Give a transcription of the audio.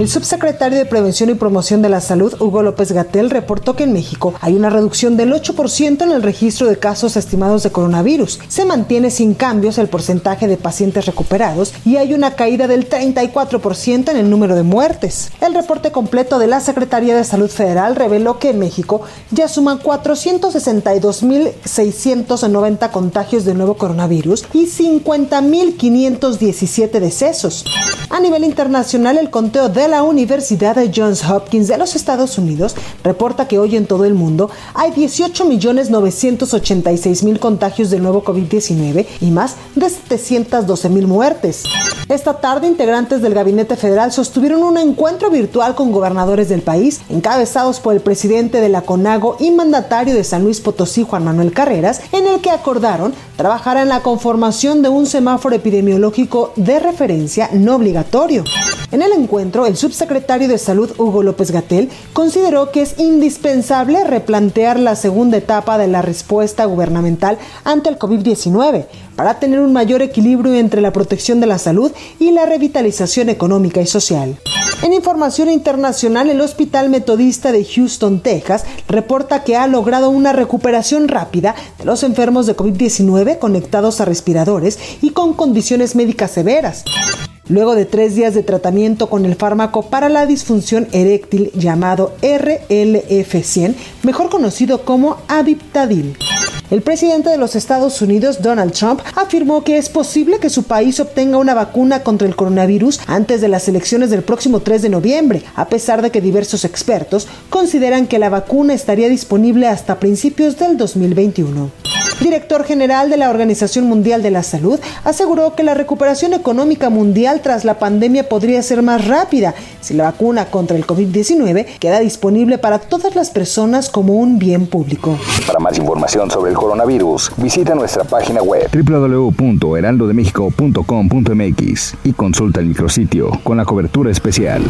El subsecretario de Prevención y Promoción de la Salud, Hugo López Gatel, reportó que en México hay una reducción del 8% en el registro de casos estimados de coronavirus. Se mantiene sin cambios el porcentaje de pacientes recuperados y hay una caída del 34% en el número de muertes. El reporte completo de la Secretaría de Salud Federal reveló que en México ya suman 462.690 contagios de nuevo coronavirus y 50.517 decesos. A nivel internacional, el conteo de la Universidad de Johns Hopkins de los Estados Unidos reporta que hoy en todo el mundo hay 18.986.000 contagios del nuevo COVID-19 y más de 712.000 muertes. Esta tarde, integrantes del Gabinete Federal sostuvieron un encuentro virtual con gobernadores del país, encabezados por el presidente de la CONAGO y mandatario de San Luis Potosí, Juan Manuel Carreras, en el que acordaron trabajar en la conformación de un semáforo epidemiológico de referencia no obligatorio. En el encuentro, el subsecretario de Salud, Hugo López Gatel, consideró que es indispensable replantear la segunda etapa de la respuesta gubernamental ante el COVID-19 para tener un mayor equilibrio entre la protección de la salud y la revitalización económica y social. En información internacional, el Hospital Metodista de Houston, Texas, reporta que ha logrado una recuperación rápida de los enfermos de COVID-19 conectados a respiradores y con condiciones médicas severas luego de tres días de tratamiento con el fármaco para la disfunción eréctil llamado RLF100, mejor conocido como Aviptadil. El presidente de los Estados Unidos, Donald Trump, afirmó que es posible que su país obtenga una vacuna contra el coronavirus antes de las elecciones del próximo 3 de noviembre, a pesar de que diversos expertos consideran que la vacuna estaría disponible hasta principios del 2021 director general de la Organización Mundial de la Salud, aseguró que la recuperación económica mundial tras la pandemia podría ser más rápida si la vacuna contra el COVID-19 queda disponible para todas las personas como un bien público. Para más información sobre el coronavirus, visita nuestra página web www.heraldodemexico.com.mx y consulta el micrositio con la cobertura especial.